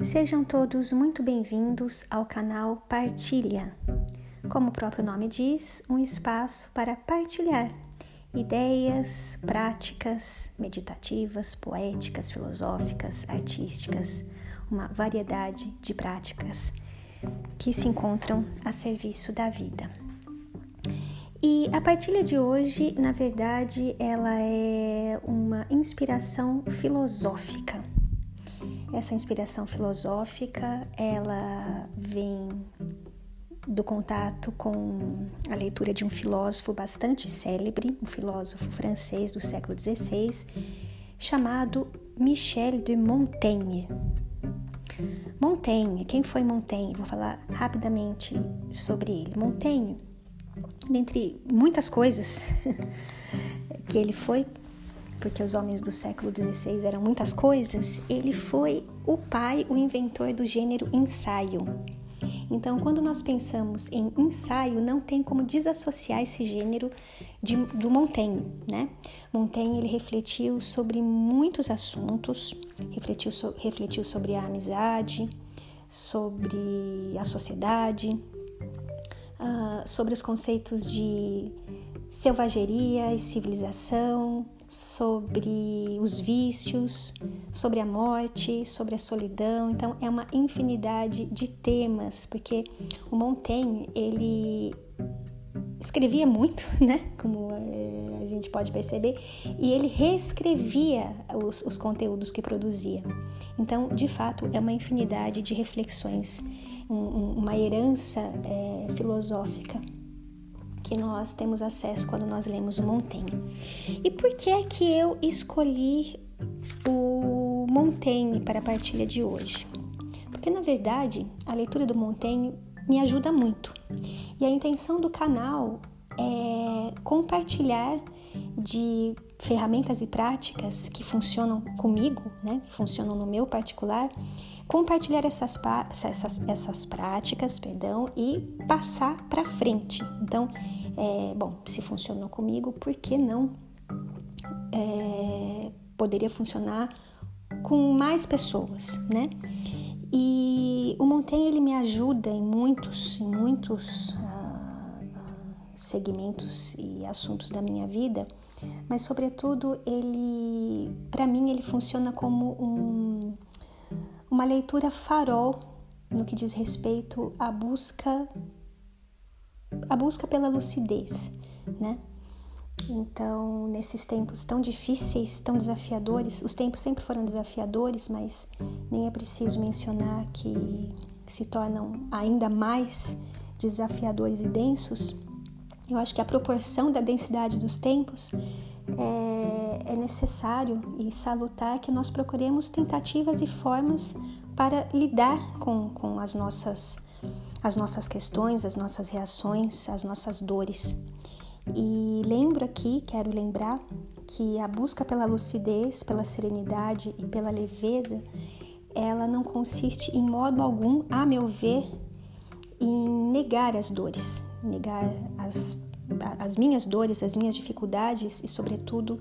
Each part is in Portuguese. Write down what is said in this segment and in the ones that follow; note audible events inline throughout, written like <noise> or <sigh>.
Sejam todos muito bem-vindos ao canal Partilha. Como o próprio nome diz, um espaço para partilhar ideias, práticas meditativas, poéticas, filosóficas, artísticas, uma variedade de práticas que se encontram a serviço da vida. E a partilha de hoje, na verdade, ela é uma inspiração filosófica. Essa inspiração filosófica, ela vem do contato com a leitura de um filósofo bastante célebre, um filósofo francês do século XVI, chamado Michel de Montaigne. Montaigne, quem foi Montaigne? Vou falar rapidamente sobre ele. Montaigne dentre muitas coisas <laughs> que ele foi, porque os homens do século XVI eram muitas coisas, ele foi o pai, o inventor do gênero ensaio. Então, quando nós pensamos em ensaio, não tem como desassociar esse gênero de, do Montaigne, né? Montaigne ele refletiu sobre muitos assuntos, refletiu, so, refletiu sobre a amizade, sobre a sociedade, uh, sobre os conceitos de selvageria e civilização, sobre os vícios, sobre a morte, sobre a solidão. Então é uma infinidade de temas, porque o Montaigne ele escrevia muito, <laughs> né? Como é, a gente pode perceber, e ele reescrevia os, os conteúdos que produzia. Então, de fato, é uma infinidade de reflexões um, uma herança é, filosófica que nós temos acesso quando nós lemos o Montaigne. E por que é que eu escolhi o Montaigne para a partilha de hoje? Porque na verdade a leitura do Montaigne me ajuda muito. E a intenção do canal é compartilhar de ferramentas e práticas que funcionam comigo, né, que funcionam no meu particular, compartilhar essas, essas, essas práticas, perdão, e passar para frente. Então, é, bom, se funcionou comigo, por que não é, poderia funcionar com mais pessoas, né? E o Montaigne ele me ajuda em muitos, em muitos uh, segmentos e assuntos da minha vida, mas sobretudo ele, para mim, ele funciona como um uma leitura farol no que diz respeito à busca a busca pela lucidez, né? Então, nesses tempos tão difíceis, tão desafiadores, os tempos sempre foram desafiadores, mas nem é preciso mencionar que se tornam ainda mais desafiadores e densos. Eu acho que a proporção da densidade dos tempos é, é necessário e salutar que nós procuremos tentativas e formas para lidar com, com as, nossas, as nossas questões, as nossas reações, as nossas dores. E lembro aqui, quero lembrar, que a busca pela lucidez, pela serenidade e pela leveza, ela não consiste em modo algum, a meu ver, em negar as dores, negar as as minhas dores, as minhas dificuldades e, sobretudo,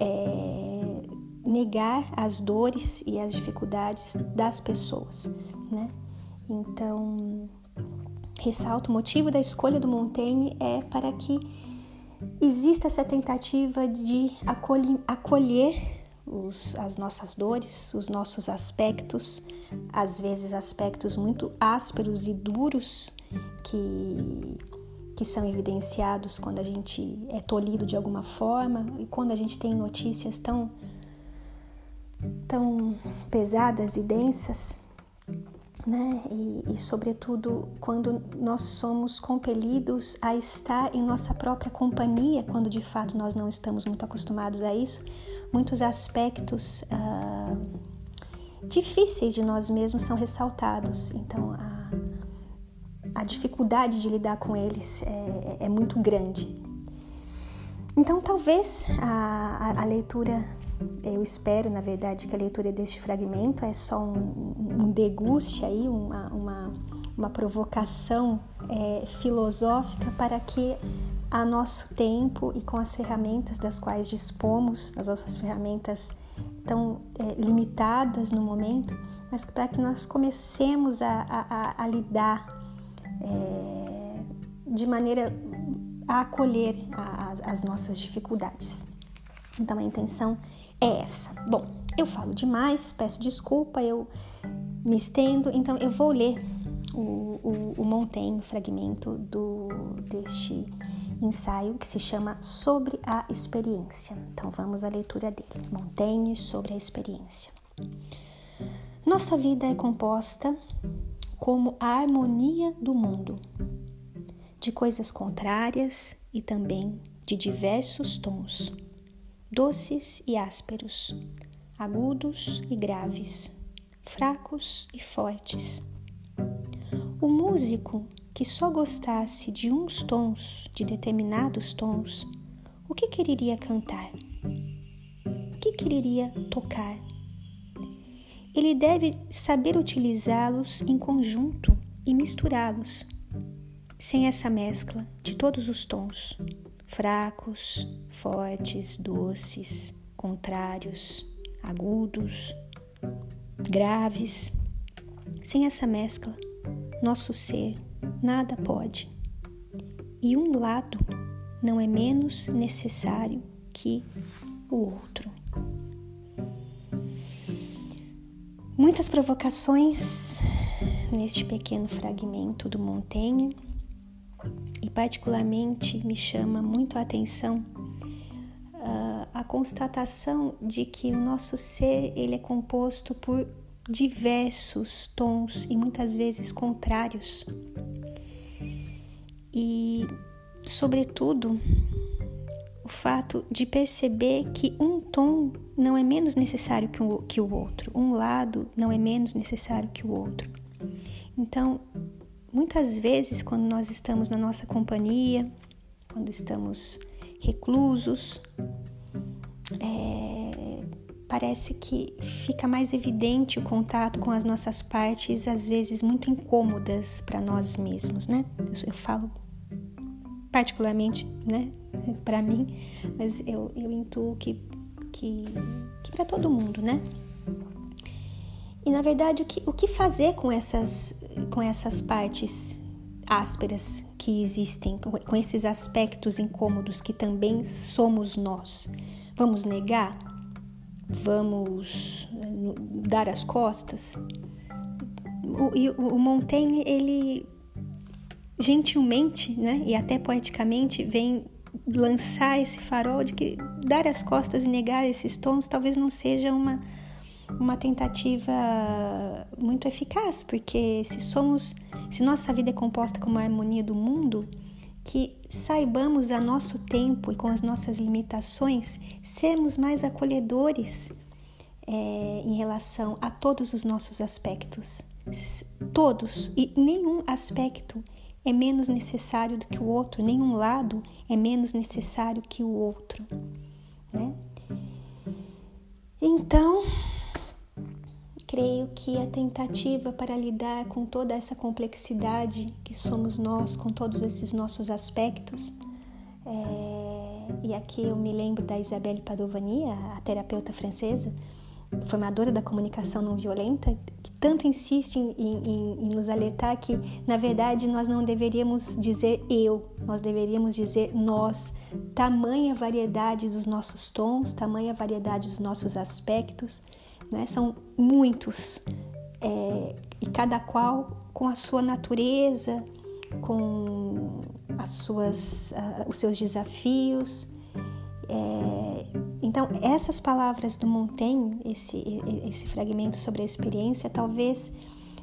é, negar as dores e as dificuldades das pessoas, né? Então, ressalto, o motivo da escolha do Montaigne é para que exista essa tentativa de acolher, acolher os, as nossas dores, os nossos aspectos, às vezes aspectos muito ásperos e duros que que são evidenciados quando a gente é tolhido de alguma forma e quando a gente tem notícias tão tão pesadas e densas, né? E, e, sobretudo quando nós somos compelidos a estar em nossa própria companhia, quando de fato nós não estamos muito acostumados a isso, muitos aspectos ah, difíceis de nós mesmos são ressaltados. Então, a a dificuldade de lidar com eles é, é muito grande. Então, talvez a, a, a, leitura, eu espero, na verdade, que a leitura deste fragmento é só um, um deguste aí, uma, uma, uma provocação é, filosófica para que a nosso tempo e com as ferramentas das quais dispomos, as nossas ferramentas tão é, limitadas no momento, mas para que nós comecemos a, a, a lidar é, de maneira a acolher as, as nossas dificuldades. Então a intenção é essa. Bom, eu falo demais, peço desculpa, eu me estendo, então eu vou ler o, o, o Montaigne, o fragmento do, deste ensaio que se chama Sobre a Experiência. Então vamos à leitura dele. Montaigne sobre a experiência. Nossa vida é composta como a harmonia do mundo, de coisas contrárias e também de diversos tons, doces e ásperos, agudos e graves, fracos e fortes. O músico que só gostasse de uns tons, de determinados tons, o que quereria cantar? O que quereria tocar? Ele deve saber utilizá-los em conjunto e misturá-los, sem essa mescla de todos os tons, fracos, fortes, doces, contrários, agudos, graves. Sem essa mescla, nosso ser nada pode. E um lado não é menos necessário que o outro. Muitas provocações neste pequeno fragmento do Montaigne particularmente me chama muito a atenção uh, a constatação de que o nosso ser ele é composto por diversos tons e muitas vezes contrários e, sobretudo, o fato de perceber que um tom não é menos necessário que o, que o outro, um lado não é menos necessário que o outro. Então, muitas vezes, quando nós estamos na nossa companhia, quando estamos reclusos, é, parece que fica mais evidente o contato com as nossas partes, às vezes muito incômodas para nós mesmos, né? Eu, eu falo particularmente, né, para mim, mas eu, eu intuo que, que, que para todo mundo, né? E na verdade, o que, o que fazer com essas, com essas partes ásperas que existem, com esses aspectos incômodos que também somos nós? Vamos negar? Vamos eh, dar as costas? O, o, o Montaigne, ele gentilmente, né, e até poeticamente, vem lançar esse farol de que dar as costas e negar esses tons talvez não seja uma uma tentativa muito eficaz, porque se somos, se nossa vida é composta com uma harmonia do mundo, que saibamos a nosso tempo e com as nossas limitações sermos mais acolhedores é, em relação a todos os nossos aspectos, todos. E nenhum aspecto é menos necessário do que o outro, nenhum lado é menos necessário que o outro, né? Então, creio que a tentativa para lidar com toda essa complexidade que somos nós, com todos esses nossos aspectos, é, e aqui eu me lembro da Isabelle Padovani, a terapeuta francesa, formadora da comunicação não violenta, que tanto insiste em, em, em, nos alertar que, na verdade, nós não deveríamos dizer eu, nós deveríamos dizer nós. Tamanha variedade dos nossos tons, tamanha variedade dos nossos aspectos, né? são muitos, é, e cada qual com a sua natureza, com as suas, uh, os seus desafios. É, então, essas palavras do Montaigne, esse, esse fragmento sobre a experiência, talvez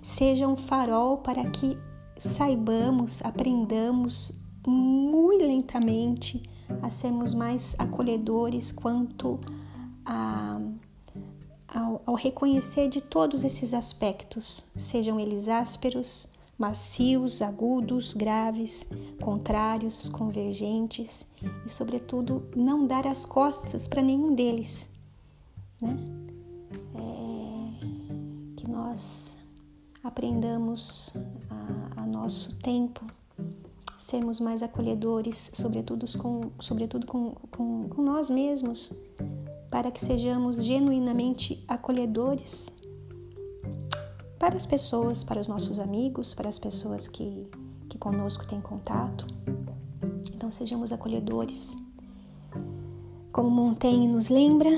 seja um farol para que saibamos, aprendamos muito lentamente a sermos mais acolhedores quanto a, ao, ao reconhecer de todos esses aspectos, sejam eles ásperos, macios, agudos, graves, contrários, convergentes e, sobretudo, não dar as costas para nenhum deles. Né? É, que nós aprendamos a, a, nosso tempo sermos mais acolhedores, sobretudo com, sobretudo com, com, com nós mesmos, para que sejamos genuinamente acolhedores para as pessoas, para os nossos amigos, para as pessoas que, que conosco têm contato. Então, sejamos acolhedores. Como Montaigne nos lembra,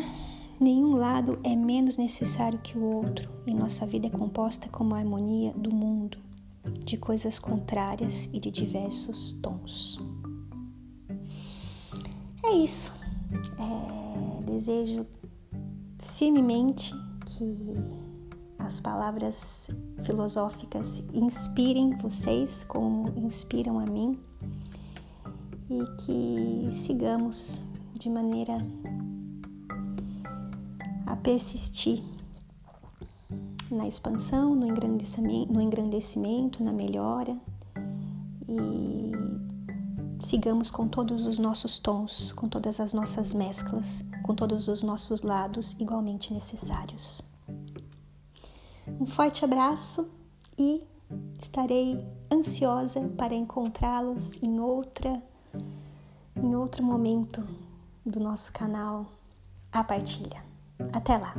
nenhum lado é menos necessário que o outro e nossa vida é composta como a harmonia do mundo, de coisas contrárias e de diversos tons. É isso. É, desejo firmemente que as palavras filosóficas inspirem vocês como inspiram a mim e que sigamos de maneira a persistir na expansão, no engrandecimento, no engrandecimento, na melhora e sigamos com todos os nossos tons, com todas as nossas mesclas, com todos os nossos lados igualmente necessários. Um forte abraço e estarei ansiosa para encontrá-los em outra em outro momento do nosso canal A Partilha. Até lá!